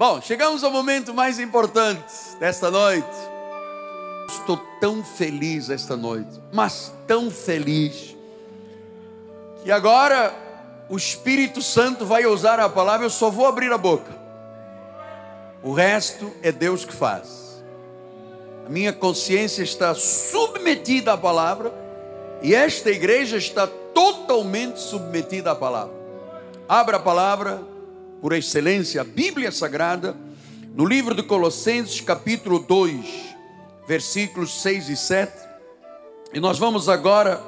Bom, chegamos ao momento mais importante desta noite. Estou tão feliz esta noite, mas tão feliz, que agora o Espírito Santo vai usar a palavra, eu só vou abrir a boca. O resto é Deus que faz. A minha consciência está submetida à palavra e esta igreja está totalmente submetida à palavra. Abra a palavra, por excelência, a Bíblia Sagrada, no livro de Colossenses, capítulo 2, versículos 6 e 7. E nós vamos agora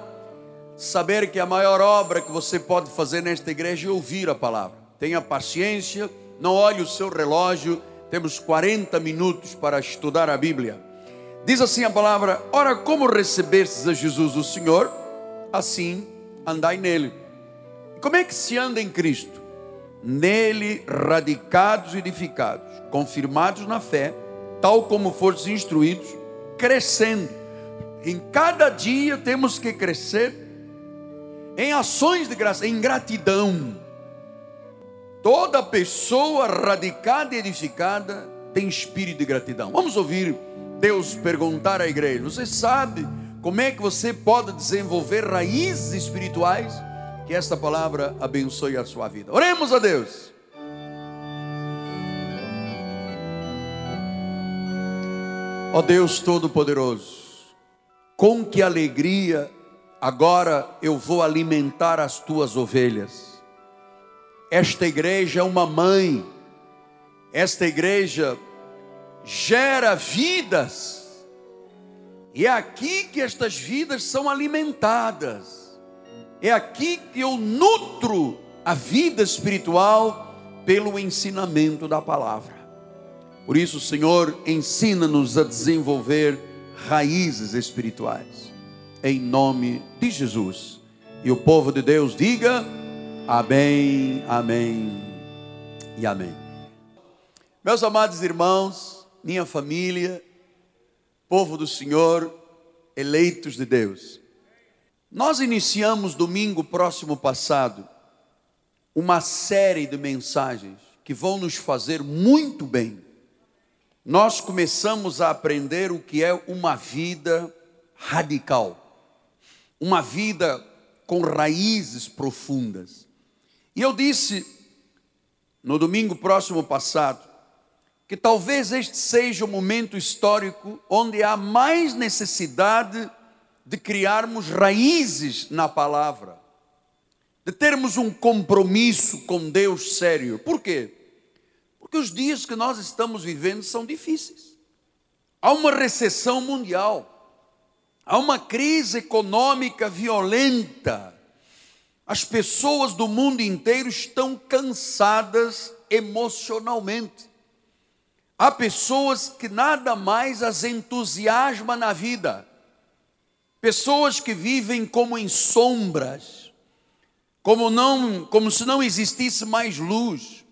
saber que a maior obra que você pode fazer nesta igreja é ouvir a palavra. Tenha paciência, não olhe o seu relógio, temos 40 minutos para estudar a Bíblia. Diz assim a palavra: Ora, como recebestes a Jesus o Senhor, assim andai nele. Como é que se anda em Cristo? Nele radicados e edificados, confirmados na fé, tal como fostes instruídos, crescendo. Em cada dia temos que crescer em ações de graça, em gratidão. Toda pessoa radicada e edificada tem espírito de gratidão. Vamos ouvir Deus perguntar à igreja: Você sabe como é que você pode desenvolver raízes espirituais? Que esta palavra abençoe a sua vida. Oremos a Deus. Ó Deus Todo-Poderoso, com que alegria agora eu vou alimentar as tuas ovelhas. Esta igreja é uma mãe, esta igreja gera vidas, e é aqui que estas vidas são alimentadas. É aqui que eu nutro a vida espiritual pelo ensinamento da palavra. Por isso, Senhor, ensina-nos a desenvolver raízes espirituais. Em nome de Jesus. E o povo de Deus diga: Amém, Amém e Amém. Meus amados irmãos, minha família, povo do Senhor, eleitos de Deus. Nós iniciamos domingo próximo passado uma série de mensagens que vão nos fazer muito bem. Nós começamos a aprender o que é uma vida radical, uma vida com raízes profundas. E eu disse no domingo próximo passado que talvez este seja o momento histórico onde há mais necessidade de criarmos raízes na palavra, de termos um compromisso com Deus sério. Por quê? Porque os dias que nós estamos vivendo são difíceis. Há uma recessão mundial, há uma crise econômica violenta. As pessoas do mundo inteiro estão cansadas emocionalmente. Há pessoas que nada mais as entusiasma na vida Pessoas que vivem como em sombras, como não, como se não existisse mais luz.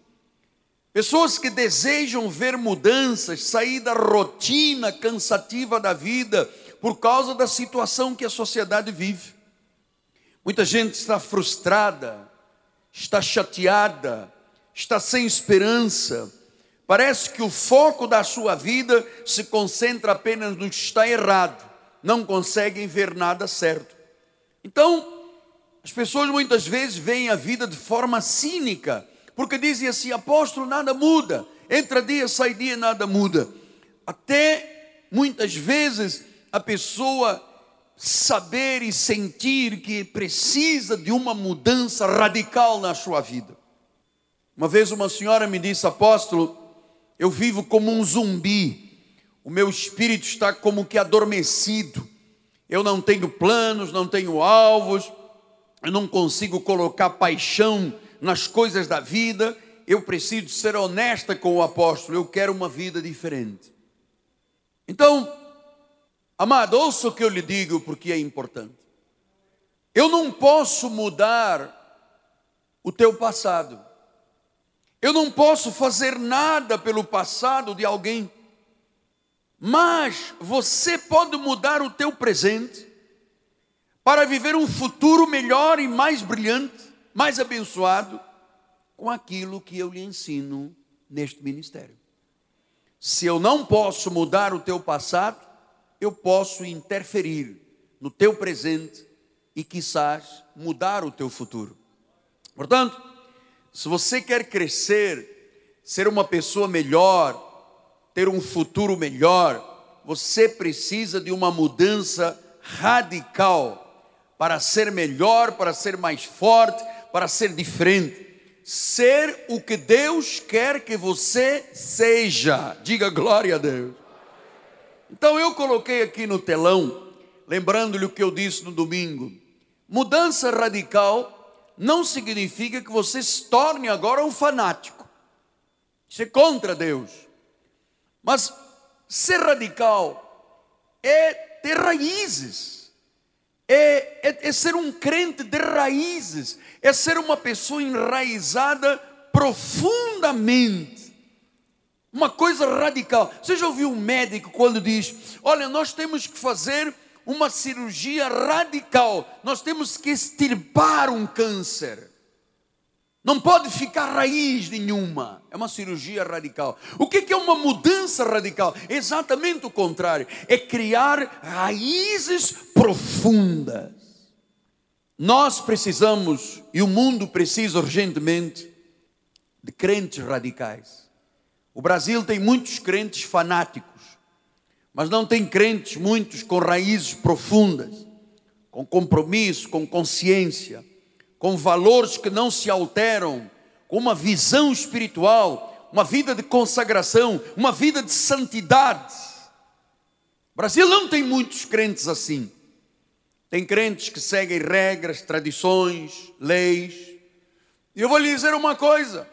Pessoas que desejam ver mudanças, sair da rotina cansativa da vida por causa da situação que a sociedade vive. Muita gente está frustrada, está chateada, está sem esperança. Parece que o foco da sua vida se concentra apenas no que está errado não conseguem ver nada certo. Então, as pessoas muitas vezes veem a vida de forma cínica, porque dizem assim: apóstolo, nada muda, entra dia, sai dia, nada muda. Até muitas vezes a pessoa saber e sentir que precisa de uma mudança radical na sua vida. Uma vez uma senhora me disse, apóstolo, eu vivo como um zumbi o meu espírito está como que adormecido. Eu não tenho planos, não tenho alvos, eu não consigo colocar paixão nas coisas da vida. Eu preciso ser honesta com o apóstolo, eu quero uma vida diferente. Então, amado, ouça o que eu lhe digo porque é importante. Eu não posso mudar o teu passado. Eu não posso fazer nada pelo passado de alguém. Mas você pode mudar o teu presente para viver um futuro melhor e mais brilhante, mais abençoado com aquilo que eu lhe ensino neste ministério. Se eu não posso mudar o teu passado, eu posso interferir no teu presente e, quizás, mudar o teu futuro. Portanto, se você quer crescer, ser uma pessoa melhor, ter um futuro melhor, você precisa de uma mudança radical para ser melhor, para ser mais forte, para ser diferente. Ser o que Deus quer que você seja. Diga glória a Deus. Então eu coloquei aqui no telão, lembrando-lhe o que eu disse no domingo. Mudança radical não significa que você se torne agora um fanático. Isso é contra Deus. Mas ser radical é ter raízes, é, é, é, ser um crente de raízes, é ser uma pessoa enraizada profundamente. Uma coisa radical. Você já ouviu um médico quando diz: Olha, nós temos que fazer uma cirurgia radical, nós temos que extirpar um câncer. Não pode ficar raiz nenhuma. É uma cirurgia radical. O que é uma mudança radical? Exatamente o contrário. É criar raízes profundas. Nós precisamos, e o mundo precisa urgentemente, de crentes radicais. O Brasil tem muitos crentes fanáticos, mas não tem crentes muitos com raízes profundas, com compromisso, com consciência com valores que não se alteram, com uma visão espiritual, uma vida de consagração, uma vida de santidade. O Brasil não tem muitos crentes assim. Tem crentes que seguem regras, tradições, leis. E eu vou lhe dizer uma coisa: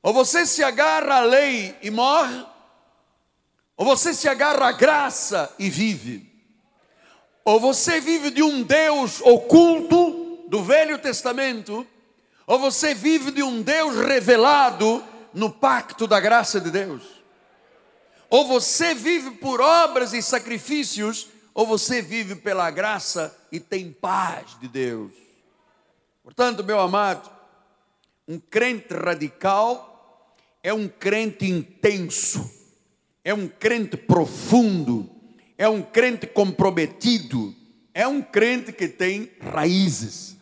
ou você se agarra à lei e morre, ou você se agarra à graça e vive. Ou você vive de um Deus oculto, do Velho Testamento, ou você vive de um Deus revelado no pacto da graça de Deus. Ou você vive por obras e sacrifícios, ou você vive pela graça e tem paz de Deus. Portanto, meu amado, um crente radical é um crente intenso, é um crente profundo, é um crente comprometido, é um crente que tem raízes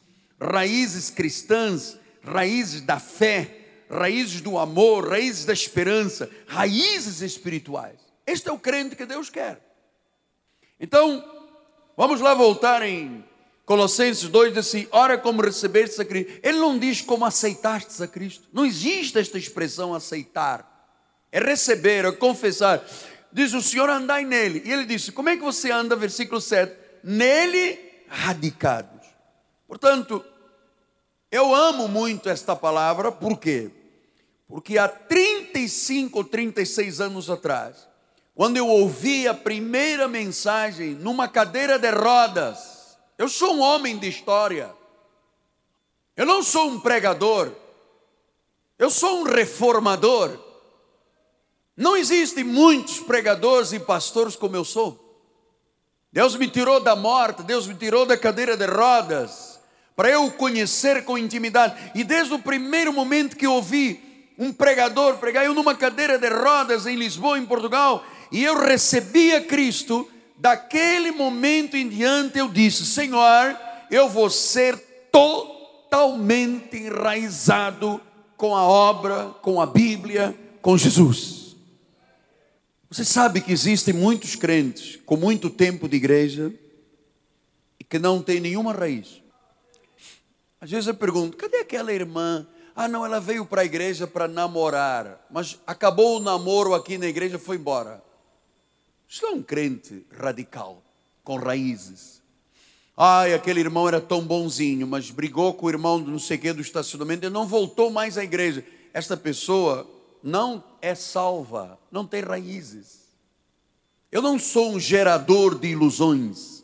raízes cristãs, raízes da fé, raízes do amor, raízes da esperança, raízes espirituais. Este é o crente que Deus quer. Então, vamos lá voltar em Colossenses 2, diz assim: ora como recebeste a Cristo. Ele não diz como aceitaste a Cristo. Não existe esta expressão aceitar. É receber, é confessar. Diz o Senhor, andai nele. E ele disse: como é que você anda? Versículo 7. Nele radicados. Portanto, eu amo muito esta palavra, por quê? Porque há 35 ou 36 anos atrás, quando eu ouvi a primeira mensagem numa cadeira de rodas, eu sou um homem de história, eu não sou um pregador, eu sou um reformador. Não existem muitos pregadores e pastores como eu sou. Deus me tirou da morte, Deus me tirou da cadeira de rodas para eu conhecer com intimidade. E desde o primeiro momento que ouvi um pregador pregar, eu numa cadeira de rodas em Lisboa, em Portugal, e eu recebi a Cristo, daquele momento em diante eu disse: Senhor, eu vou ser totalmente enraizado com a obra, com a Bíblia, com Jesus. Você sabe que existem muitos crentes com muito tempo de igreja e que não têm nenhuma raiz. Às vezes eu pergunto: cadê aquela irmã? Ah, não, ela veio para a igreja para namorar, mas acabou o namoro aqui na igreja e foi embora. Isso é um crente radical, com raízes. Ai, aquele irmão era tão bonzinho, mas brigou com o irmão do não sei o que do estacionamento e não voltou mais à igreja. Esta pessoa não é salva, não tem raízes. Eu não sou um gerador de ilusões.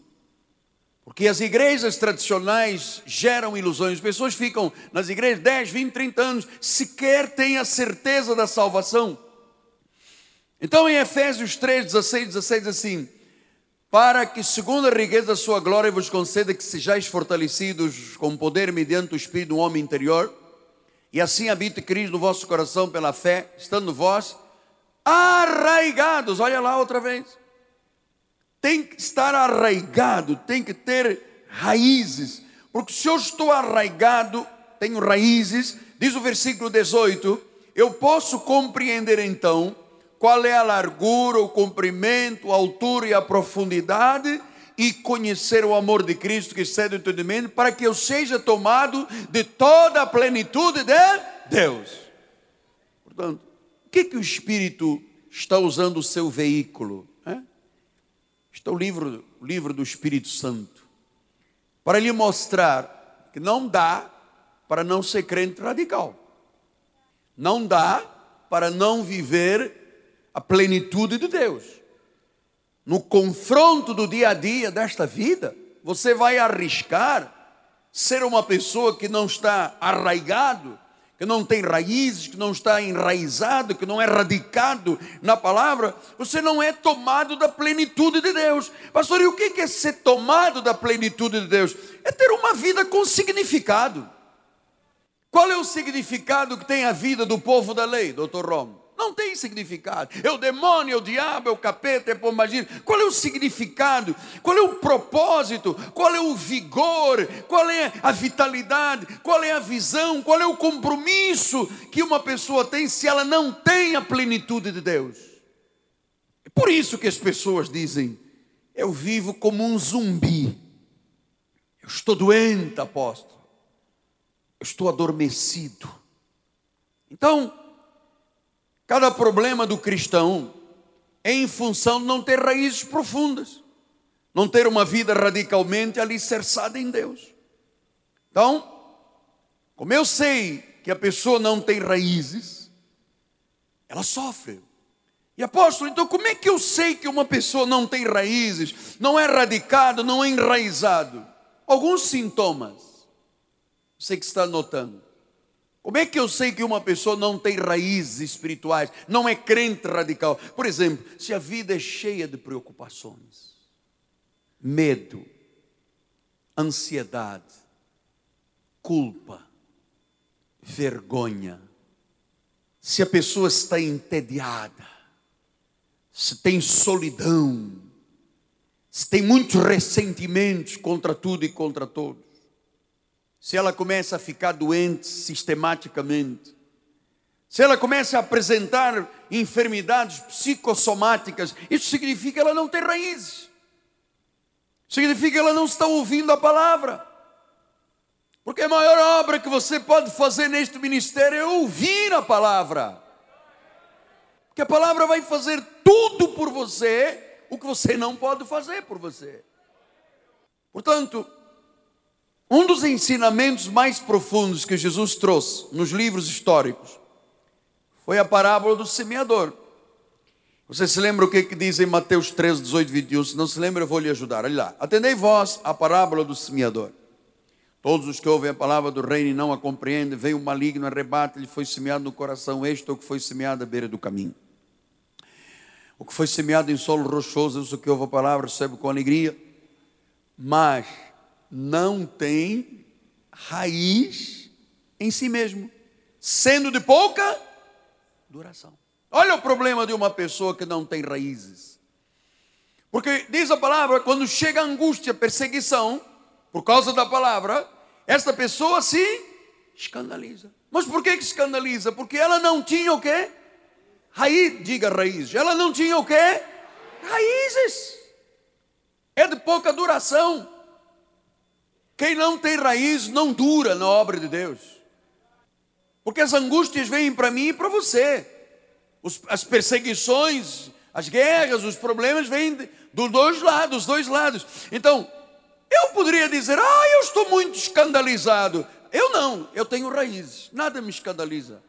Porque as igrejas tradicionais geram ilusões. As pessoas ficam nas igrejas 10, 20, 30 anos, sequer têm a certeza da salvação. Então em Efésios 3, 16, 16 diz assim: Para que, segundo a riqueza da sua glória, vos conceda que sejais fortalecidos com poder mediante o Espírito do homem interior, E assim habite Cristo no vosso coração pela fé, estando vós arraigados. Olha lá outra vez. Tem que estar arraigado, tem que ter raízes. Porque se eu estou arraigado, tenho raízes, diz o versículo 18, eu posso compreender então qual é a largura, o comprimento, a altura e a profundidade e conhecer o amor de Cristo que excede o entendimento, para que eu seja tomado de toda a plenitude de Deus. Portanto, o que, que o Espírito está usando o seu veículo? É? Está o livro, o livro do Espírito Santo, para lhe mostrar que não dá para não ser crente radical, não dá para não viver a plenitude de Deus no confronto do dia a dia desta vida, você vai arriscar ser uma pessoa que não está arraigado, que não tem raízes, que não está enraizado, que não é radicado na palavra, você não é tomado da plenitude de Deus. Pastor, e o que é ser tomado da plenitude de Deus? É ter uma vida com significado. Qual é o significado que tem a vida do povo da lei, doutor Romo? Não tem significado. É o demônio, é o diabo, é o capeta, é o pombagira. Qual é o significado? Qual é o propósito? Qual é o vigor? Qual é a vitalidade? Qual é a visão? Qual é o compromisso que uma pessoa tem se ela não tem a plenitude de Deus? É por isso que as pessoas dizem: eu vivo como um zumbi. Eu estou doente, apóstolo. Eu estou adormecido. Então, Cada problema do cristão é em função de não ter raízes profundas, não ter uma vida radicalmente alicerçada em Deus. Então, como eu sei que a pessoa não tem raízes, ela sofre. E apóstolo, então como é que eu sei que uma pessoa não tem raízes, não é radicado, não é enraizado? Alguns sintomas. Você que está notando. Como é que eu sei que uma pessoa não tem raízes espirituais, não é crente radical? Por exemplo, se a vida é cheia de preocupações, medo, ansiedade, culpa, vergonha, se a pessoa está entediada, se tem solidão, se tem muitos ressentimentos contra tudo e contra todos, se ela começa a ficar doente sistematicamente, se ela começa a apresentar enfermidades psicossomáticas, isso significa que ela não tem raízes. Significa que ela não está ouvindo a palavra. Porque a maior obra que você pode fazer neste ministério é ouvir a palavra. Porque a palavra vai fazer tudo por você o que você não pode fazer por você. Portanto, um dos ensinamentos mais profundos que Jesus trouxe nos livros históricos foi a parábola do semeador. Você se lembra o que, que diz em Mateus 13, 18, 21? Se não se lembra, eu vou lhe ajudar. Olha lá. Atendei vós a parábola do semeador. Todos os que ouvem a palavra do reino e não a compreendem, veio o maligno, arrebate, lhe foi semeado no coração este é o que foi semeado à beira do caminho. O que foi semeado em solo rochoso, isso que ouve a palavra, recebe com alegria, mas não tem raiz em si mesmo, sendo de pouca duração. Olha o problema de uma pessoa que não tem raízes. Porque diz a palavra, quando chega a angústia, perseguição, por causa da palavra, esta pessoa se escandaliza. Mas por que, que escandaliza? Porque ela não tinha o quê? Raiz, diga raiz. Ela não tinha o quê? Raízes. É de pouca duração. Quem não tem raiz não dura na obra de Deus. Porque as angústias vêm para mim e para você. Os, as perseguições, as guerras, os problemas vêm dos dois lados, dos dois lados. Então, eu poderia dizer, ah, eu estou muito escandalizado. Eu não, eu tenho raízes, nada me escandaliza.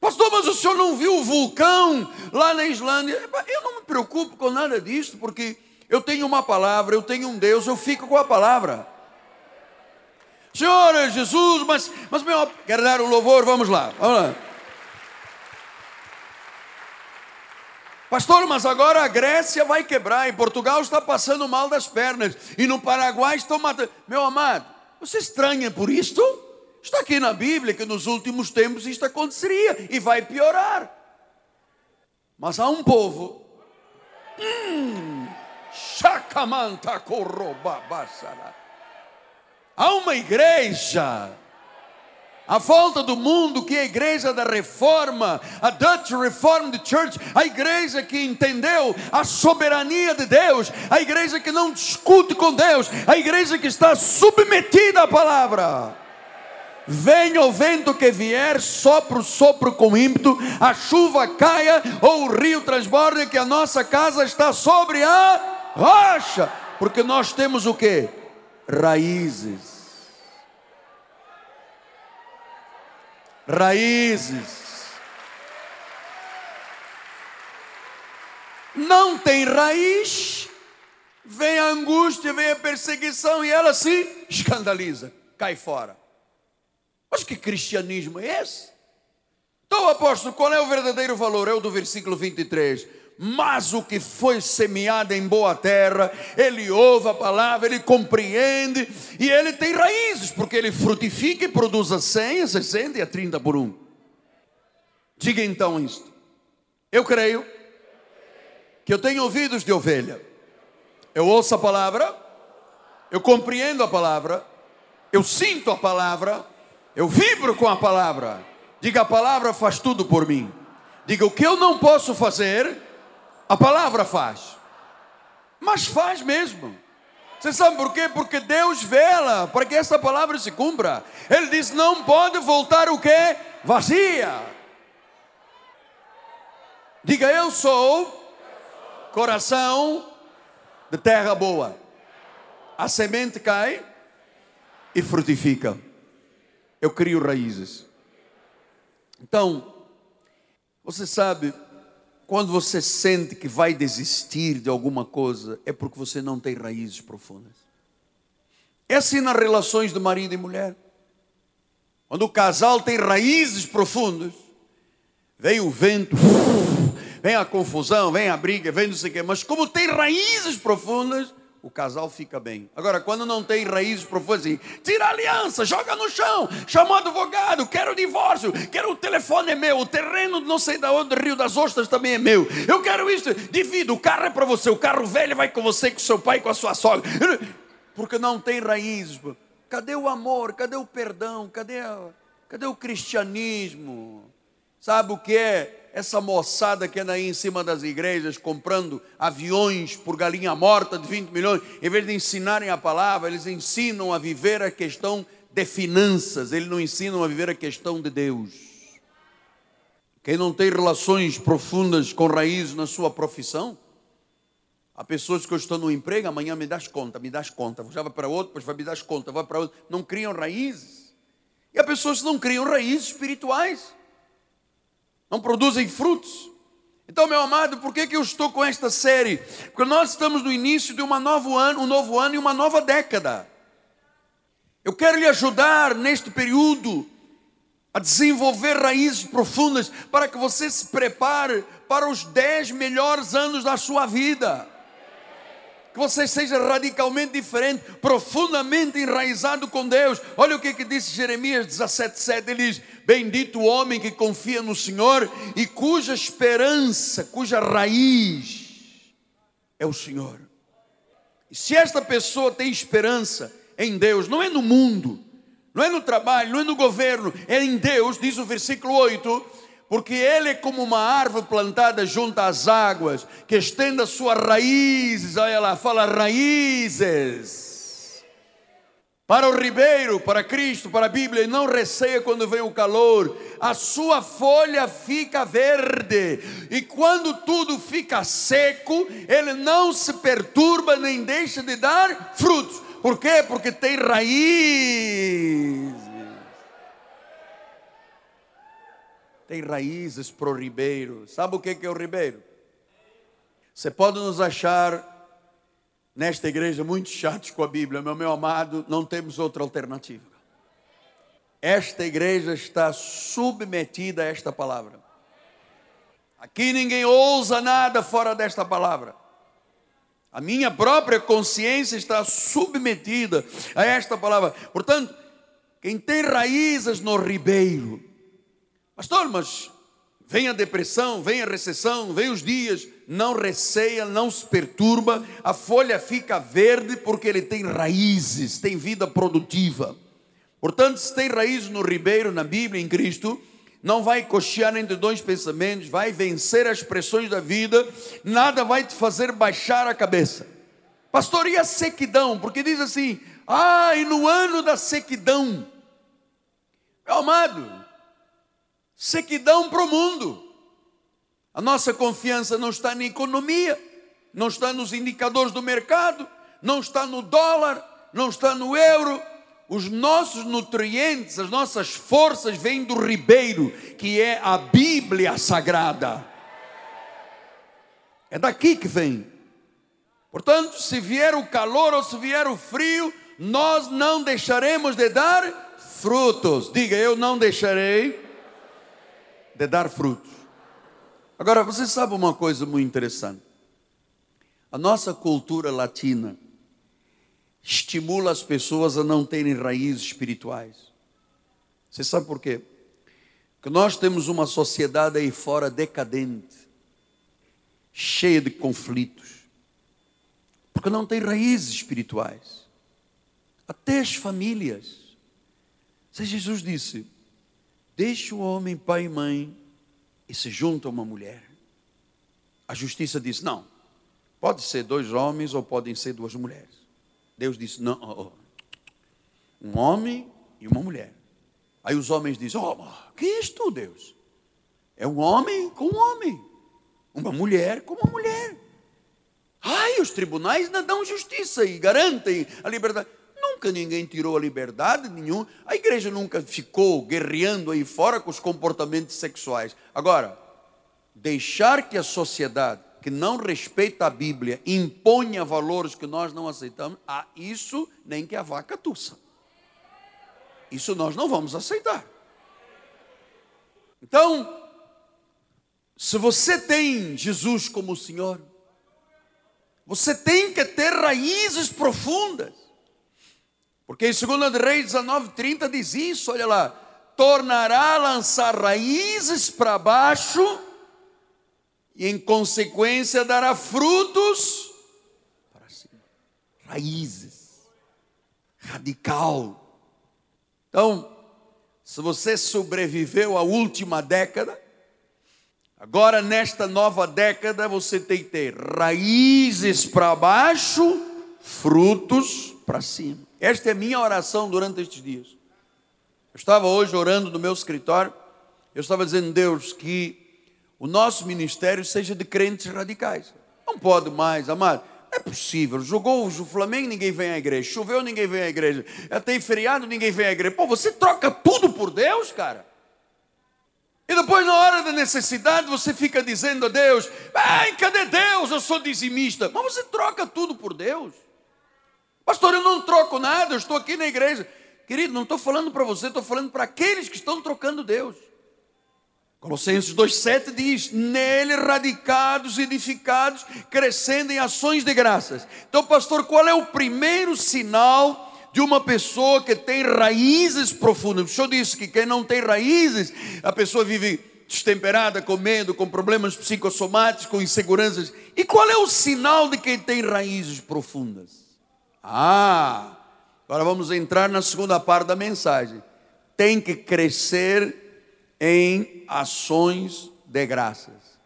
Pastor, mas o senhor não viu o vulcão lá na Islândia? Eu não me preocupo com nada disso, porque eu tenho uma palavra, eu tenho um Deus, eu fico com a palavra. Senhor Jesus, mas, mas meu, quero dar o louvor, vamos lá, vamos lá. Pastor, mas agora a Grécia vai quebrar, em Portugal está passando mal das pernas, e no Paraguai estão matando. Meu amado, você estranha por isto? Está aqui na Bíblia que nos últimos tempos isto aconteceria e vai piorar. Mas há um povo. Hum, há uma igreja a volta do mundo, que é a igreja da reforma, a Dutch Reformed Church, a igreja que entendeu a soberania de Deus, a igreja que não discute com Deus, a igreja que está submetida à palavra. Venha o vento que vier, sopro, sopro com ímpeto, a chuva caia ou o rio transborde, que a nossa casa está sobre a rocha, porque nós temos o que? Raízes raízes. Não tem raiz, vem a angústia, vem a perseguição e ela se escandaliza, cai fora. Mas que cristianismo é esse? Então, apóstolo, qual é o verdadeiro valor? É o do versículo 23 mas o que foi semeado em boa terra, ele ouve a palavra, ele compreende e ele tem raízes, porque ele frutifica e produz a 100, a 60 e a 30 por um. Diga então isto. Eu creio que eu tenho ouvidos de ovelha. Eu ouço a palavra, eu compreendo a palavra, eu sinto a palavra, eu vibro com a palavra. Diga a palavra faz tudo por mim. Diga o que eu não posso fazer, a palavra faz. Mas faz mesmo. Você sabe por quê? Porque Deus vela para que essa palavra se cumpra. Ele diz: não pode voltar o que? Vazia. Diga: Eu sou coração de terra boa. A semente cai e frutifica. Eu crio raízes. Então, você sabe, quando você sente que vai desistir de alguma coisa, é porque você não tem raízes profundas. É assim nas relações de marido e mulher. Quando o casal tem raízes profundas, vem o vento, vem a confusão, vem a briga, vem não sei o quê, mas como tem raízes profundas, o casal fica bem. Agora, quando não tem raízes profundas, assim, tira a aliança, joga no chão, chama o advogado, quero o divórcio, quero o telefone é meu, o terreno não sei da onde, Rio das Ostras também é meu. Eu quero isso, divido, o carro é para você, o carro velho vai com você, com seu pai, com a sua sogra. Porque não tem raízes. Cadê o amor? Cadê o perdão? Cadê, cadê o cristianismo? Sabe o que é? Essa moçada que anda aí em cima das igrejas comprando aviões por galinha morta de 20 milhões, em vez de ensinarem a palavra, eles ensinam a viver a questão de finanças, eles não ensinam a viver a questão de Deus. Quem não tem relações profundas com raízes na sua profissão, há pessoas que eu estou no emprego, amanhã me das conta, me das conta, já vai para outro, depois vai me dar conta, vai para outro, não criam raízes. E há pessoas que não criam raízes espirituais não produzem frutos. Então, meu amado, por que, que eu estou com esta série? Porque nós estamos no início de uma novo ano, um novo ano e uma nova década. Eu quero lhe ajudar neste período a desenvolver raízes profundas para que você se prepare para os dez melhores anos da sua vida que você seja radicalmente diferente, profundamente enraizado com Deus. Olha o que, que disse Jeremias 17,7: ele diz: Bendito o homem que confia no Senhor e cuja esperança, cuja raiz é o Senhor. E se esta pessoa tem esperança em Deus, não é no mundo, não é no trabalho, não é no governo, é em Deus, diz o versículo 8 porque ele é como uma árvore plantada junto às águas, que estende as suas raízes, olha lá, fala raízes. Para o ribeiro, para Cristo, para a Bíblia, não receia quando vem o calor, a sua folha fica verde, e quando tudo fica seco, ele não se perturba nem deixa de dar frutos. Por quê? Porque tem raiz. tem raízes para o ribeiro. Sabe o que é o ribeiro? Você pode nos achar nesta igreja muito chatos com a Bíblia, meu meu amado, não temos outra alternativa. Esta igreja está submetida a esta palavra. Aqui ninguém ousa nada fora desta palavra. A minha própria consciência está submetida a esta palavra. Portanto, quem tem raízes no ribeiro. Pastor, mas vem a depressão, vem a recessão, vem os dias, não receia, não se perturba, a folha fica verde porque ele tem raízes, tem vida produtiva. Portanto, se tem raízes no ribeiro, na Bíblia, em Cristo, não vai cochear entre dois pensamentos, vai vencer as pressões da vida, nada vai te fazer baixar a cabeça. Pastor, e a sequidão? Porque diz assim: ah, e no ano da sequidão, meu amado, sequidão para o mundo. A nossa confiança não está na economia, não está nos indicadores do mercado, não está no dólar, não está no euro, os nossos nutrientes, as nossas forças vêm do ribeiro, que é a Bíblia Sagrada. É daqui que vem. Portanto, se vier o calor ou se vier o frio, nós não deixaremos de dar frutos. Diga, eu não deixarei de dar frutos. Agora, você sabe uma coisa muito interessante? A nossa cultura latina, estimula as pessoas a não terem raízes espirituais. Você sabe por quê? Porque nós temos uma sociedade aí fora decadente, cheia de conflitos, porque não tem raízes espirituais. Até as famílias. Se Jesus disse: Deixe o homem pai e mãe e se junta a uma mulher. A justiça disse: Não, pode ser dois homens ou podem ser duas mulheres. Deus disse: não, oh, oh, um homem e uma mulher. Aí os homens dizem: oh, que és tu, Deus? É um homem com um homem, uma mulher com uma mulher. Ai, os tribunais não dão justiça e garantem a liberdade. Nunca ninguém tirou a liberdade nenhum. A igreja nunca ficou guerreando aí fora com os comportamentos sexuais. Agora, deixar que a sociedade que não respeita a Bíblia imponha valores que nós não aceitamos, ah, isso nem que a vaca tussa. Isso nós não vamos aceitar. Então, se você tem Jesus como Senhor, você tem que ter raízes profundas. Porque em 2 Reis 19:30 diz isso, olha lá, tornará a lançar raízes para baixo e em consequência dará frutos para cima, raízes, radical. Então, se você sobreviveu à última década, agora nesta nova década você tem que ter raízes para baixo, frutos para cima. Esta é minha oração durante estes dias. Eu estava hoje orando no meu escritório, eu estava dizendo, Deus, que o nosso ministério seja de crentes radicais. Não pode mais, amado. Não é possível. Jogou o Flamengo, ninguém vem à igreja. Choveu, ninguém vem à igreja. Tem feriado, ninguém vem à igreja. Pô, você troca tudo por Deus, cara. E depois, na hora da necessidade, você fica dizendo a Deus: Ai, cadê Deus? Eu sou dizimista. Mas você troca tudo por Deus. Pastor, eu não troco nada, eu estou aqui na igreja. Querido, não estou falando para você, estou falando para aqueles que estão trocando Deus. Colossenses 2,7 diz: Nele radicados, edificados, crescendo em ações de graças. Então, pastor, qual é o primeiro sinal de uma pessoa que tem raízes profundas? O senhor disse que quem não tem raízes, a pessoa vive destemperada, com medo, com problemas psicossomáticos, com inseguranças. E qual é o sinal de quem tem raízes profundas? Ah, agora vamos entrar na segunda parte da mensagem. Tem que crescer em ações de graças.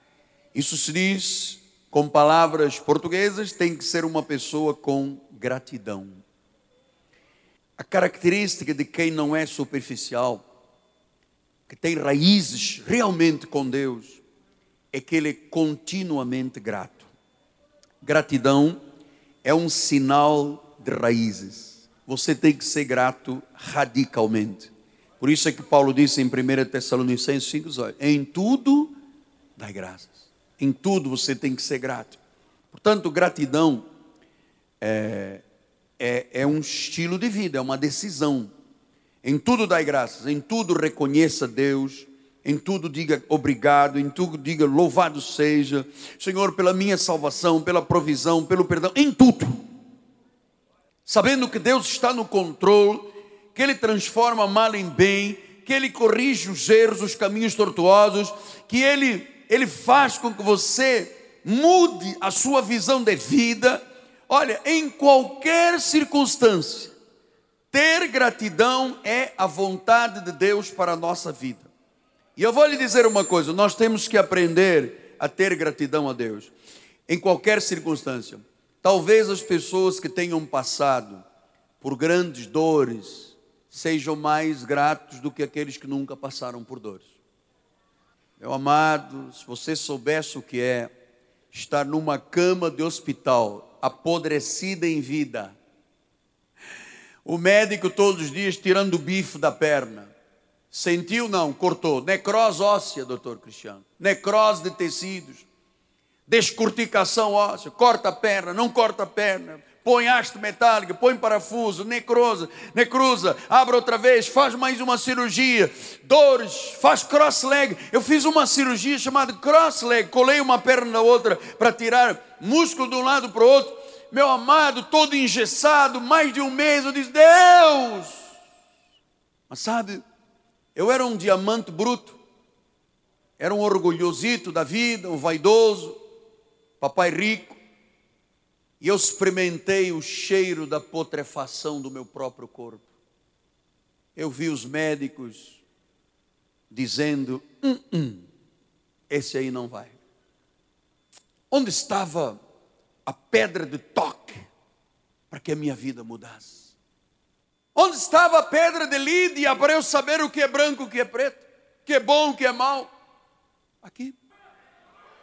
Isso se diz com palavras portuguesas, tem que ser uma pessoa com gratidão. A característica de quem não é superficial, que tem raízes realmente com Deus, é que ele é continuamente grato. Gratidão é um sinal de raízes. Você tem que ser grato radicalmente. Por isso é que Paulo disse em 1 Tessalonicenses 5, em tudo dai graças. Em tudo você tem que ser grato. Portanto, gratidão é, é, é um estilo de vida, é uma decisão. Em tudo dai graças, em tudo reconheça Deus, em tudo diga obrigado, em tudo diga louvado seja, Senhor, pela minha salvação, pela provisão, pelo perdão, em tudo. Sabendo que Deus está no controle, que Ele transforma mal em bem, que Ele corrige os erros, os caminhos tortuosos, que Ele, Ele faz com que você mude a sua visão de vida. Olha, em qualquer circunstância, ter gratidão é a vontade de Deus para a nossa vida. E eu vou lhe dizer uma coisa: nós temos que aprender a ter gratidão a Deus, em qualquer circunstância. Talvez as pessoas que tenham passado por grandes dores sejam mais gratos do que aqueles que nunca passaram por dores. Meu amado, se você soubesse o que é estar numa cama de hospital, apodrecida em vida, o médico todos os dias tirando o bife da perna, sentiu não, cortou, necrose óssea, doutor Cristiano, necrose de tecidos, descorticação óssea, corta a perna, não corta a perna, põe haste metálica, põe parafuso, necrosa, necruza, abre outra vez, faz mais uma cirurgia, dores, faz cross leg. Eu fiz uma cirurgia chamada cross leg, colei uma perna na outra para tirar músculo de um lado para o outro. Meu amado, todo engessado, mais de um mês, eu disse, Deus! Mas sabe, eu era um diamante bruto, era um orgulhosito da vida, um vaidoso, papai rico, e eu experimentei o cheiro da putrefação do meu próprio corpo. Eu vi os médicos dizendo: hum, hum, esse aí não vai. Onde estava a pedra de toque para que a minha vida mudasse? Onde estava a pedra de Lídia para eu saber o que é branco, o que é preto, o que é bom, o que é mal? Aqui.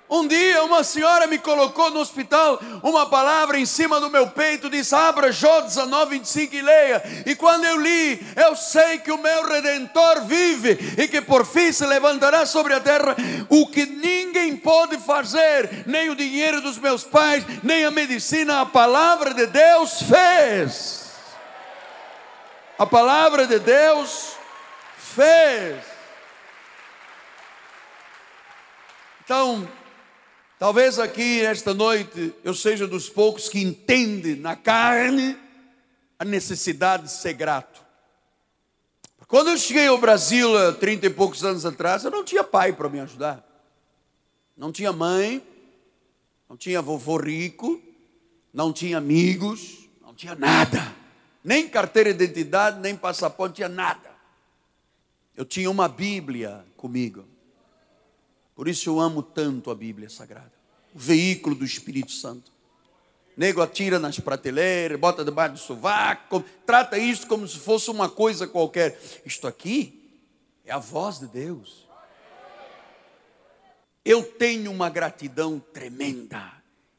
Um dia uma senhora me colocou no hospital uma palavra em cima do meu peito, disse: Abra Jó 19, 25 e leia. E quando eu li, eu sei que o meu redentor vive e que por fim se levantará sobre a terra. O que ninguém pode fazer, nem o dinheiro dos meus pais, nem a medicina, a palavra de Deus fez. A palavra de Deus fez. Então, Talvez aqui esta noite eu seja dos poucos que entende na carne a necessidade de ser grato. Quando eu cheguei ao Brasil há trinta e poucos anos atrás, eu não tinha pai para me ajudar. Não tinha mãe, não tinha vovô rico, não tinha amigos, não tinha nada. Nem carteira de identidade, nem passaporte, tinha nada. Eu tinha uma Bíblia comigo. Por isso eu amo tanto a Bíblia Sagrada. O veículo do Espírito Santo. Nego atira nas prateleiras, bota debaixo do sovaco, trata isso como se fosse uma coisa qualquer. Isto aqui é a voz de Deus. Eu tenho uma gratidão tremenda.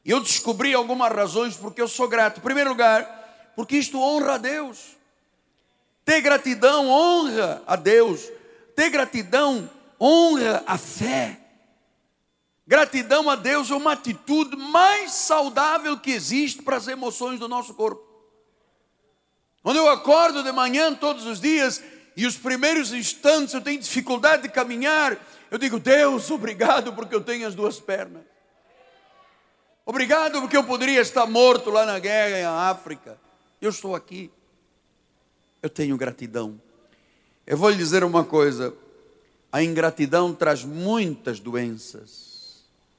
E eu descobri algumas razões porque eu sou grato. Em primeiro lugar, porque isto honra a Deus. Ter gratidão honra a Deus. Ter gratidão honra a fé. Gratidão a Deus é uma atitude mais saudável que existe para as emoções do nosso corpo. Quando eu acordo de manhã todos os dias e os primeiros instantes eu tenho dificuldade de caminhar, eu digo: Deus, obrigado porque eu tenho as duas pernas. Obrigado porque eu poderia estar morto lá na guerra em África. Eu estou aqui. Eu tenho gratidão. Eu vou lhe dizer uma coisa: a ingratidão traz muitas doenças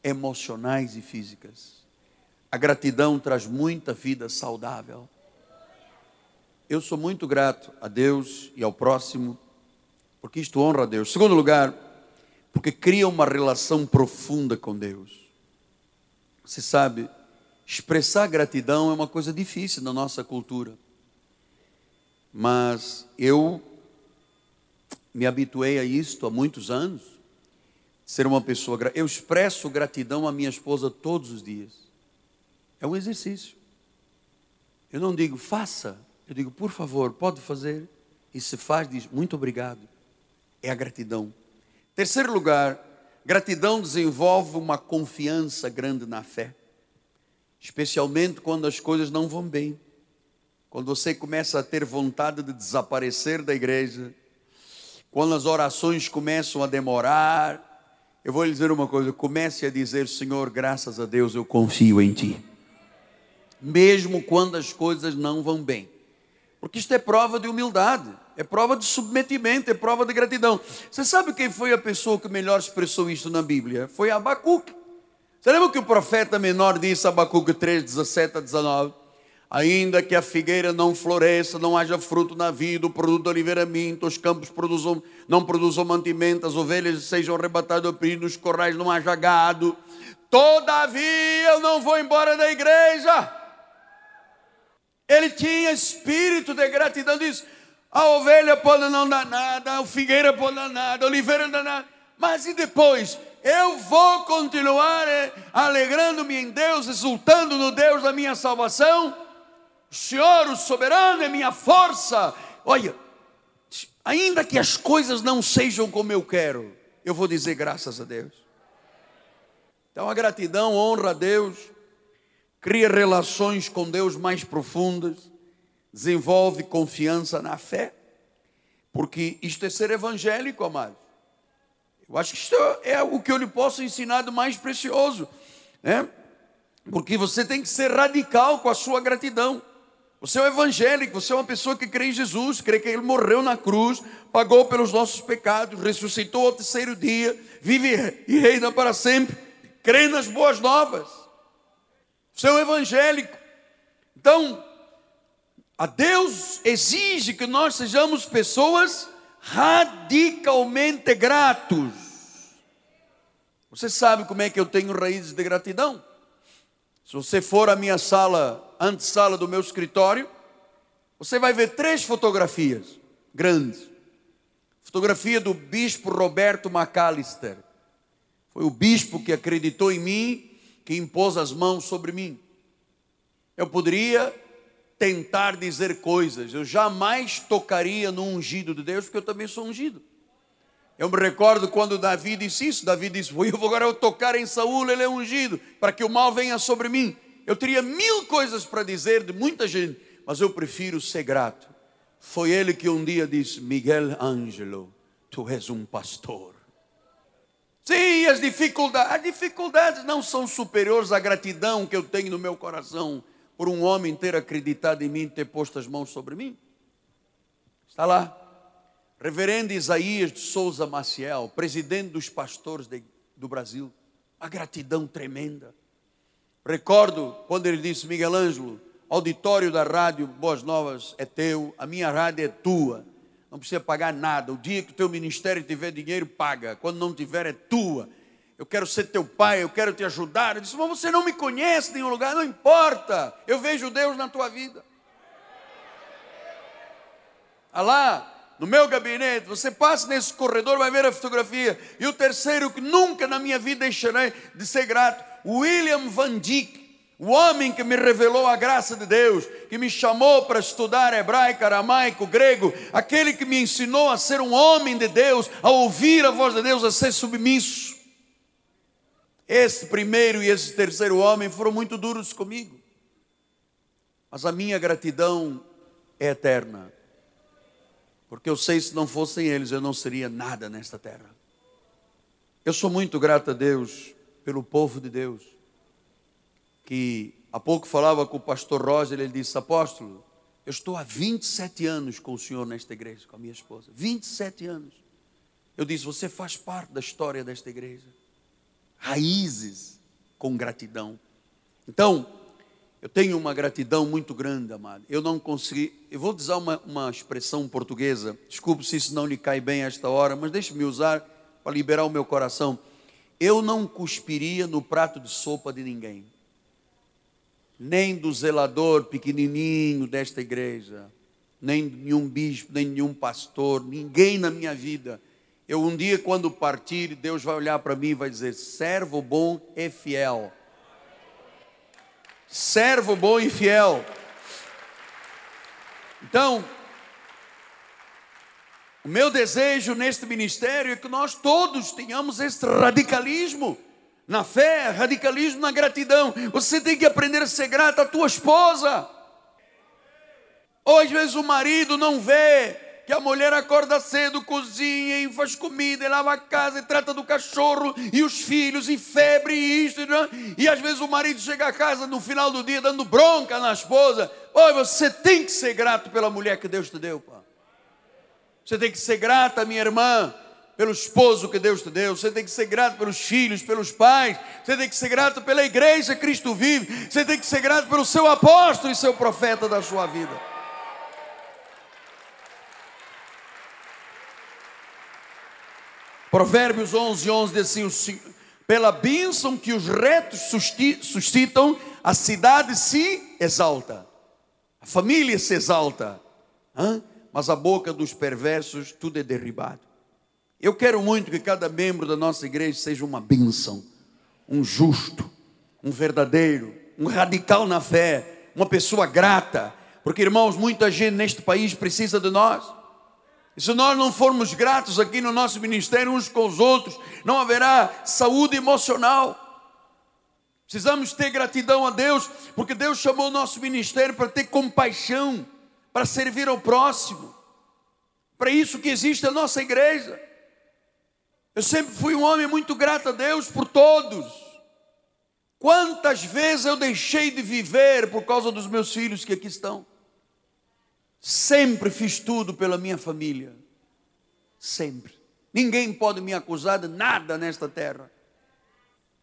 emocionais e físicas. A gratidão traz muita vida saudável. Eu sou muito grato a Deus e ao próximo, porque isto honra a Deus. Segundo lugar, porque cria uma relação profunda com Deus. Você sabe, expressar gratidão é uma coisa difícil na nossa cultura. Mas eu me habituei a isto há muitos anos ser uma pessoa. Eu expresso gratidão à minha esposa todos os dias. É um exercício. Eu não digo faça, eu digo por favor, pode fazer. E se faz, diz muito obrigado. É a gratidão. Terceiro lugar, gratidão desenvolve uma confiança grande na fé, especialmente quando as coisas não vão bem. Quando você começa a ter vontade de desaparecer da igreja, quando as orações começam a demorar, eu vou lhe dizer uma coisa: comece a dizer, Senhor, graças a Deus eu confio em Ti. Mesmo quando as coisas não vão bem, Porque isto é prova de humildade, é prova de submetimento, é prova de gratidão. Você sabe quem foi a pessoa que melhor expressou isso na Bíblia? Foi Abacuque. Você lembra que o profeta menor disse, Abacuque 3, 17 a 19? Ainda que a figueira não floresça, não haja fruto na vida, o produto da oliveira os campos produzam, não produzam mantimento, as ovelhas sejam arrebatadas ao perigo, nos corrais não haja gado. Todavia eu não vou embora da igreja. Ele tinha espírito de gratidão, diz: a ovelha pode não dar nada, a figueira pode dar nada, a oliveira não dá nada, mas e depois? Eu vou continuar eh, alegrando-me em Deus, exultando no Deus da minha salvação. O Senhor, o soberano, é minha força. Olha, ainda que as coisas não sejam como eu quero, eu vou dizer graças a Deus. Então a gratidão honra a Deus, cria relações com Deus mais profundas, desenvolve confiança na fé, porque isto é ser evangélico, amado. Eu acho que isto é o que eu lhe posso ensinar do mais precioso, né? Porque você tem que ser radical com a sua gratidão. Você é um evangélico, você é uma pessoa que crê em Jesus, crê que Ele morreu na cruz, pagou pelos nossos pecados, ressuscitou ao terceiro dia, vive e reina para sempre, crê nas boas novas. Você é um evangélico. Então, a Deus exige que nós sejamos pessoas radicalmente gratos. Você sabe como é que eu tenho raízes de gratidão? Se você for à minha sala, antessala do meu escritório, você vai ver três fotografias grandes. Fotografia do bispo Roberto McAllister. Foi o bispo que acreditou em mim que impôs as mãos sobre mim. Eu poderia tentar dizer coisas, eu jamais tocaria no ungido de Deus, porque eu também sou ungido. Eu me recordo quando Davi disse isso, Davi disse, eu vou agora eu tocar em Saúl, ele é ungido, para que o mal venha sobre mim. Eu teria mil coisas para dizer de muita gente, mas eu prefiro ser grato. Foi ele que um dia disse, Miguel Ângelo, tu és um pastor. Sim, as dificuldades, as dificuldades não são superiores à gratidão que eu tenho no meu coração por um homem ter acreditado em mim e ter posto as mãos sobre mim. Está lá. Reverendo Isaías de Souza Maciel, presidente dos pastores de, do Brasil. A gratidão tremenda. Recordo quando ele disse: Miguel Ângelo, auditório da rádio Boas Novas é teu, a minha rádio é tua não precisa pagar nada. O dia que o teu ministério tiver dinheiro, paga. Quando não tiver, é tua. Eu quero ser teu pai, eu quero te ajudar. Eu disse, mas você não me conhece em nenhum lugar, não importa. Eu vejo Deus na tua vida. Ah lá, no meu gabinete, você passa nesse corredor, vai ver a fotografia. E o terceiro, que nunca na minha vida deixarei de ser grato, William Van Dijk o homem que me revelou a graça de Deus, que me chamou para estudar hebraico, aramaico, grego, aquele que me ensinou a ser um homem de Deus, a ouvir a voz de Deus, a ser submisso. Esse primeiro e esse terceiro homem foram muito duros comigo, mas a minha gratidão é eterna, porque eu sei se não fossem eles eu não seria nada nesta terra. Eu sou muito grato a Deus pelo povo de Deus que há pouco falava com o pastor Roger, ele disse: Apóstolo, eu estou há 27 anos com o senhor nesta igreja, com a minha esposa. 27 anos. Eu disse: Você faz parte da história desta igreja. Raízes com gratidão. Então, eu tenho uma gratidão muito grande, amado. Eu não consegui. Eu vou usar uma, uma expressão portuguesa. Desculpe se isso não lhe cai bem a esta hora, mas deixe-me usar para liberar o meu coração. Eu não cuspiria no prato de sopa de ninguém nem do zelador pequenininho desta igreja, nem de nenhum bispo, nem de nenhum pastor, ninguém na minha vida. Eu um dia, quando partir, Deus vai olhar para mim e vai dizer: servo bom e fiel. Servo bom e fiel. Então, o meu desejo neste ministério é que nós todos tenhamos este radicalismo na fé, radicalismo na gratidão. Você tem que aprender a ser grato à tua esposa. Ou às vezes o marido não vê que a mulher acorda cedo, cozinha e faz comida, e lava a casa, e trata do cachorro e os filhos, e febre e isto, e, e às vezes o marido chega a casa no final do dia dando bronca na esposa. Oi, você tem que ser grato pela mulher que Deus te deu, pá. Você tem que ser grata, minha irmã, pelo esposo que Deus te deu, você tem que ser grato pelos filhos, pelos pais, você tem que ser grato pela igreja que Cristo vive, você tem que ser grato pelo seu apóstolo e seu profeta da sua vida. Provérbios 11, 11 diz assim: pela bênção que os retos suscitam, a cidade se exalta, a família se exalta, mas a boca dos perversos tudo é derribado. Eu quero muito que cada membro da nossa igreja seja uma bênção, um justo, um verdadeiro, um radical na fé, uma pessoa grata, porque irmãos, muita gente neste país precisa de nós. E se nós não formos gratos aqui no nosso ministério uns com os outros, não haverá saúde emocional. Precisamos ter gratidão a Deus, porque Deus chamou o nosso ministério para ter compaixão, para servir ao próximo. Para isso que existe a nossa igreja. Eu sempre fui um homem muito grato a Deus por todos. Quantas vezes eu deixei de viver por causa dos meus filhos que aqui estão? Sempre fiz tudo pela minha família. Sempre. Ninguém pode me acusar de nada nesta terra.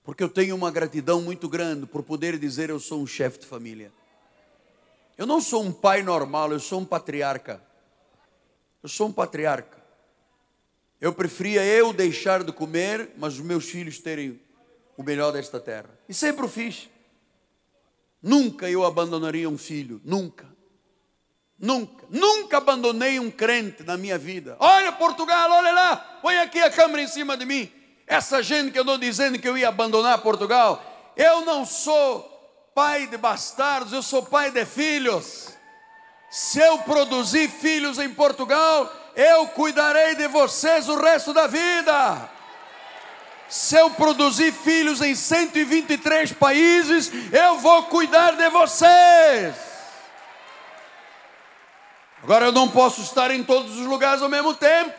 Porque eu tenho uma gratidão muito grande por poder dizer eu sou um chefe de família. Eu não sou um pai normal, eu sou um patriarca. Eu sou um patriarca. Eu preferia eu deixar de comer, mas os meus filhos terem o melhor desta terra. E sempre o fiz. Nunca eu abandonaria um filho, nunca. Nunca, nunca abandonei um crente na minha vida. Olha Portugal, olha lá, põe aqui a câmera em cima de mim. Essa gente que eu estou dizendo que eu ia abandonar Portugal, eu não sou pai de bastardos, eu sou pai de filhos. Se eu produzir filhos em Portugal, eu cuidarei de vocês o resto da vida. Se eu produzir filhos em 123 países, eu vou cuidar de vocês. Agora eu não posso estar em todos os lugares ao mesmo tempo.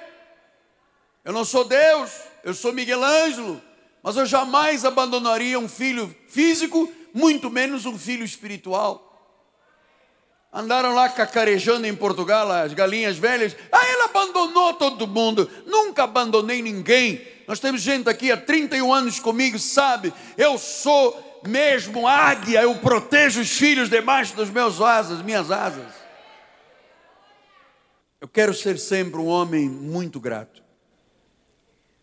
Eu não sou Deus, eu sou Miguel Ângelo, mas eu jamais abandonaria um filho físico, muito menos um filho espiritual. Andaram lá cacarejando em Portugal, as galinhas velhas. Ah, ele abandonou todo mundo. Nunca abandonei ninguém. Nós temos gente aqui há 31 anos comigo, sabe? Eu sou mesmo águia, eu protejo os filhos debaixo dos meus asas, minhas asas. Eu quero ser sempre um homem muito grato,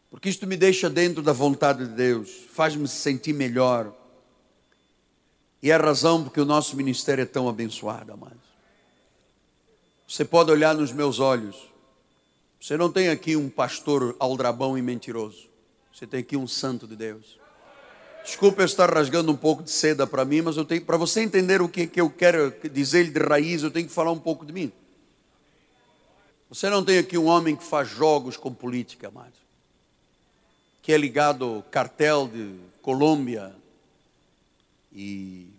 porque isto me deixa dentro da vontade de Deus, faz-me sentir melhor, e é a razão porque o nosso ministério é tão abençoado, amados. Você pode olhar nos meus olhos, você não tem aqui um pastor aldrabão e mentiroso, você tem aqui um santo de Deus. Desculpa eu estar rasgando um pouco de seda para mim, mas eu tenho para você entender o que, que eu quero dizer de raiz, eu tenho que falar um pouco de mim. Você não tem aqui um homem que faz jogos com política, mais, que é ligado ao cartel de Colômbia e,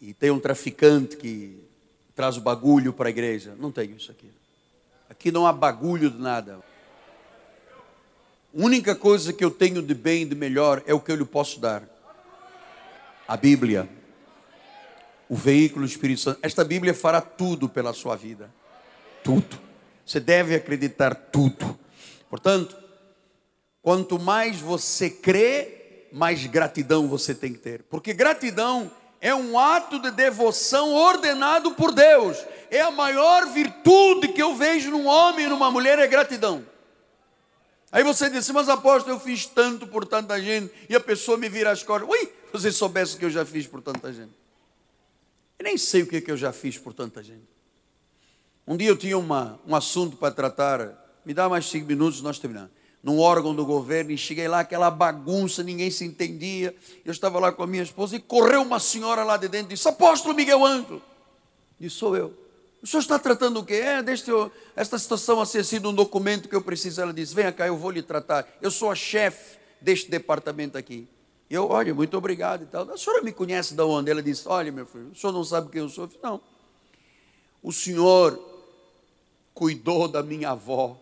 e tem um traficante que traz o bagulho para a igreja. Não tem isso aqui. Aqui não há bagulho de nada. A única coisa que eu tenho de bem e de melhor é o que eu lhe posso dar. A Bíblia. O veículo Espírito Santo. Esta Bíblia fará tudo pela sua vida tudo. Você deve acreditar tudo. Portanto, quanto mais você crê, mais gratidão você tem que ter. Porque gratidão é um ato de devoção ordenado por Deus. É a maior virtude que eu vejo num homem e numa mulher é gratidão. Aí você diz, mas apóstolo, eu fiz tanto por tanta gente, e a pessoa me vira as costas. Ui, você soubesse o que eu já fiz por tanta gente. Eu nem sei o que, que eu já fiz por tanta gente. Um dia eu tinha uma, um assunto para tratar, me dá mais cinco minutos, nós terminamos. Num órgão do governo, e cheguei lá, aquela bagunça, ninguém se entendia. Eu estava lá com a minha esposa e correu uma senhora lá de dentro e disse: Apóstolo Miguel Ângelo. Disse: Sou eu. O senhor está tratando o quê? É, deste, esta situação a ser sido um documento que eu preciso. Ela disse: Venha cá, eu vou lhe tratar. Eu sou a chefe deste departamento aqui. E eu, olha, muito obrigado e tal. A senhora me conhece de onde? Ela disse: Olha, meu filho, o senhor não sabe quem eu sou? Eu disse, não. O senhor cuidou da minha avó.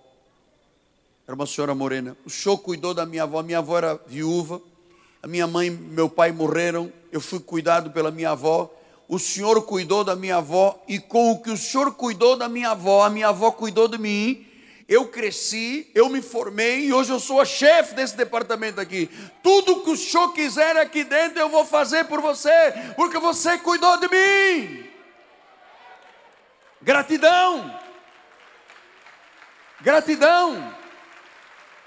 Era uma senhora morena. O senhor cuidou da minha avó. Minha avó era viúva. A minha mãe e meu pai morreram. Eu fui cuidado pela minha avó. O senhor cuidou da minha avó. E com o que o senhor cuidou da minha avó, a minha avó cuidou de mim eu cresci, eu me formei e hoje eu sou a chefe desse departamento aqui. Tudo que o senhor quiser aqui dentro eu vou fazer por você, porque você cuidou de mim. Gratidão. Gratidão.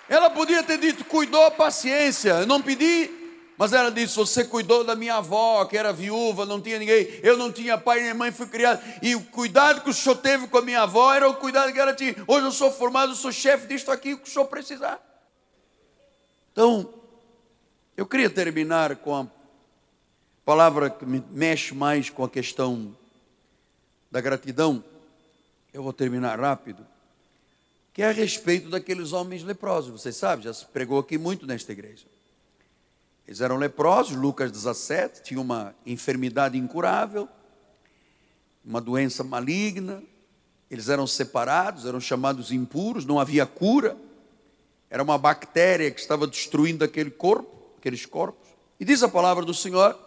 Ela podia ter dito, cuidou, paciência. Eu não pedi mas ela disse: Você cuidou da minha avó, que era viúva, não tinha ninguém. Eu não tinha pai nem mãe, fui criado. E o cuidado que o senhor teve com a minha avó era o cuidado que ela tinha. Hoje eu sou formado, eu sou chefe disto aqui, o que o senhor precisar. Então, eu queria terminar com a palavra que me mexe mais com a questão da gratidão. Eu vou terminar rápido. Que é a respeito daqueles homens leprosos. Vocês sabem, já se pregou aqui muito nesta igreja. Eles eram leprosos, Lucas 17, tinha uma enfermidade incurável, uma doença maligna, eles eram separados, eram chamados impuros, não havia cura, era uma bactéria que estava destruindo aquele corpo, aqueles corpos. E diz a palavra do Senhor,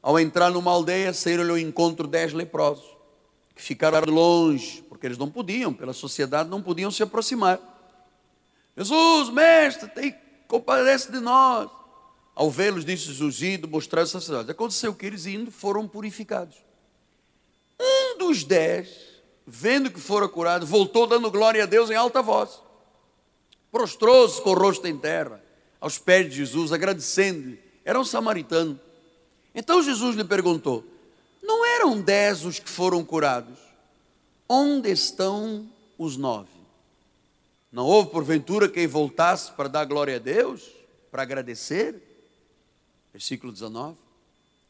ao entrar numa aldeia, saíram ao encontro dez leprosos, que ficaram longe, porque eles não podiam, pela sociedade, não podiam se aproximar. Jesus, mestre, tem, compadece de nós. Ao vê-los, disse Jesus, indo mostrar os sacerdotes. Aconteceu que eles indo foram purificados. Um dos dez, vendo que fora curado, voltou dando glória a Deus em alta voz. Prostrou-se com o rosto em terra, aos pés de Jesus, agradecendo. Era um samaritano. Então Jesus lhe perguntou: Não eram dez os que foram curados? Onde estão os nove? Não houve porventura quem voltasse para dar glória a Deus, para agradecer? versículo 19,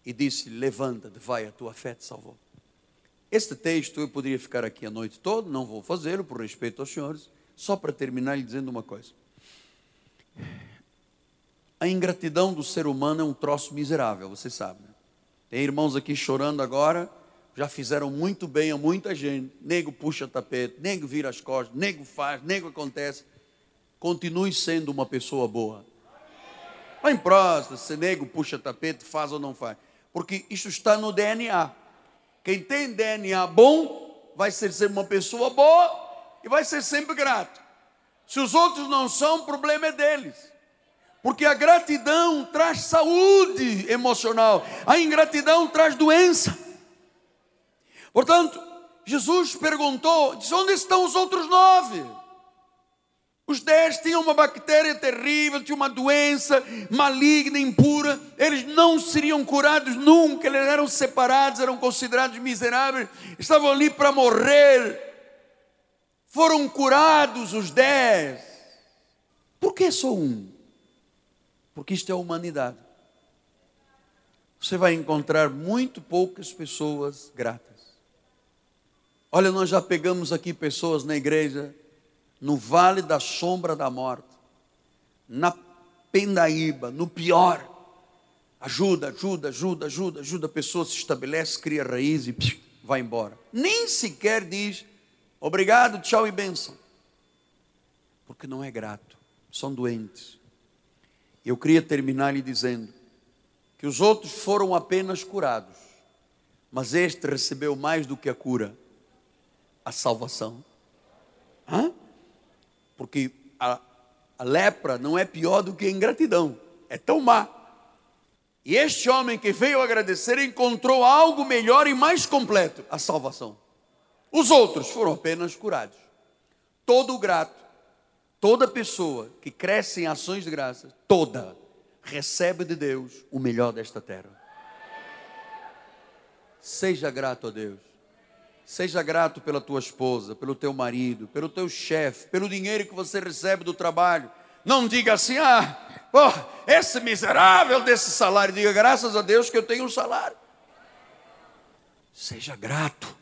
e disse: Levanta-te, vai, a tua fé te salvou. Este texto eu poderia ficar aqui a noite toda, não vou fazê-lo por respeito aos senhores, só para terminar lhe dizendo uma coisa. A ingratidão do ser humano é um troço miserável, você sabe. Né? Tem irmãos aqui chorando agora, já fizeram muito bem a muita gente. Nego puxa tapete, nego vira as costas, nego faz, nego acontece. Continue sendo uma pessoa boa. Não emprosta, se nego, puxa tapete, faz ou não faz. Porque isso está no DNA. Quem tem DNA bom, vai ser sempre uma pessoa boa e vai ser sempre grato. Se os outros não são, o problema é deles. Porque a gratidão traz saúde emocional, a ingratidão traz doença. Portanto, Jesus perguntou: disse, onde estão os outros nove? Os dez tinham uma bactéria terrível, tinham uma doença maligna, impura. Eles não seriam curados nunca, eles eram separados, eram considerados miseráveis, estavam ali para morrer. Foram curados os dez. Por que só um? Porque isto é a humanidade. Você vai encontrar muito poucas pessoas gratas. Olha, nós já pegamos aqui pessoas na igreja no vale da sombra da morte, na pendaíba, no pior. Ajuda, ajuda, ajuda, ajuda, ajuda. A pessoa se estabelece, cria raiz e psh, vai embora. Nem sequer diz obrigado, tchau e bênção. Porque não é grato, são doentes. Eu queria terminar lhe dizendo que os outros foram apenas curados, mas este recebeu mais do que a cura, a salvação. Hã? porque a, a lepra não é pior do que a ingratidão, é tão má. E este homem que veio agradecer encontrou algo melhor e mais completo: a salvação. Os outros foram apenas curados. Todo grato, toda pessoa que cresce em ações de graça, toda, recebe de Deus o melhor desta terra. Seja grato a Deus. Seja grato pela tua esposa, pelo teu marido, pelo teu chefe, pelo dinheiro que você recebe do trabalho. Não diga assim, ah, oh, esse miserável desse salário. Diga, graças a Deus que eu tenho um salário. Seja grato.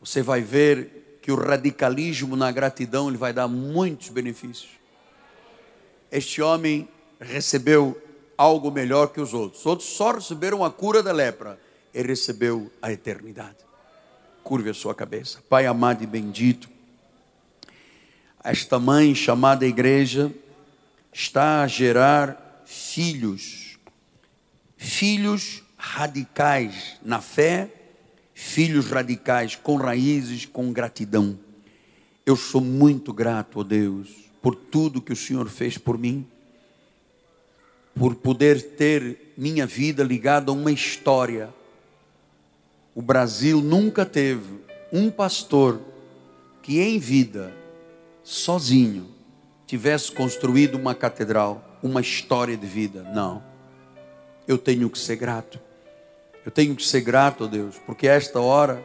Você vai ver que o radicalismo na gratidão ele vai dar muitos benefícios. Este homem recebeu algo melhor que os outros. Os outros só receberam a cura da lepra ele recebeu a eternidade. Curve a sua cabeça. Pai amado e bendito, esta mãe chamada igreja está a gerar filhos, filhos radicais na fé, filhos radicais com raízes, com gratidão. Eu sou muito grato, ó oh Deus, por tudo que o Senhor fez por mim, por poder ter minha vida ligada a uma história. O Brasil nunca teve um pastor que em vida, sozinho, tivesse construído uma catedral, uma história de vida. Não. Eu tenho que ser grato. Eu tenho que ser grato a Deus, porque a esta hora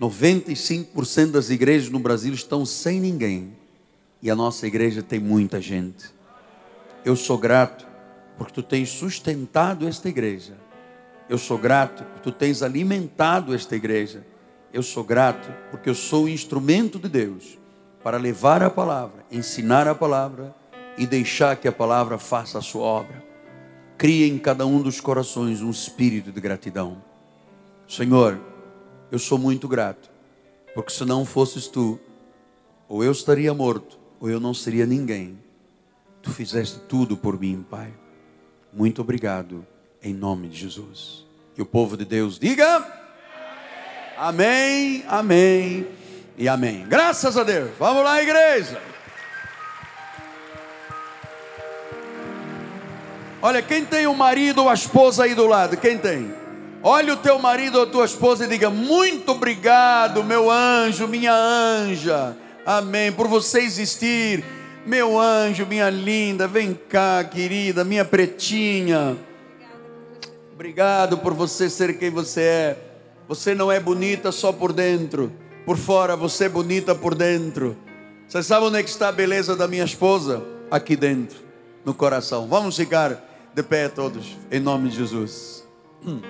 95% das igrejas no Brasil estão sem ninguém. E a nossa igreja tem muita gente. Eu sou grato porque tu tens sustentado esta igreja. Eu sou grato porque tu tens alimentado esta igreja. Eu sou grato porque eu sou o instrumento de Deus para levar a palavra, ensinar a palavra e deixar que a palavra faça a sua obra. Cria em cada um dos corações um espírito de gratidão. Senhor, eu sou muito grato, porque se não fosses tu, ou eu estaria morto, ou eu não seria ninguém. Tu fizeste tudo por mim, Pai. Muito obrigado, em nome de Jesus. E o povo de Deus diga: Amém, amém e amém. Graças a Deus. Vamos lá, igreja. Olha, quem tem o marido ou a esposa aí do lado? Quem tem? Olhe o teu marido ou a tua esposa e diga: Muito obrigado, meu anjo, minha anja. Amém. Por você existir. Meu anjo, minha linda, vem cá, querida, minha pretinha. Obrigado por você ser quem você é. Você não é bonita só por dentro. Por fora, você é bonita por dentro. Você sabe onde é que está a beleza da minha esposa? Aqui dentro, no coração. Vamos ficar de pé todos, em nome de Jesus. Hum.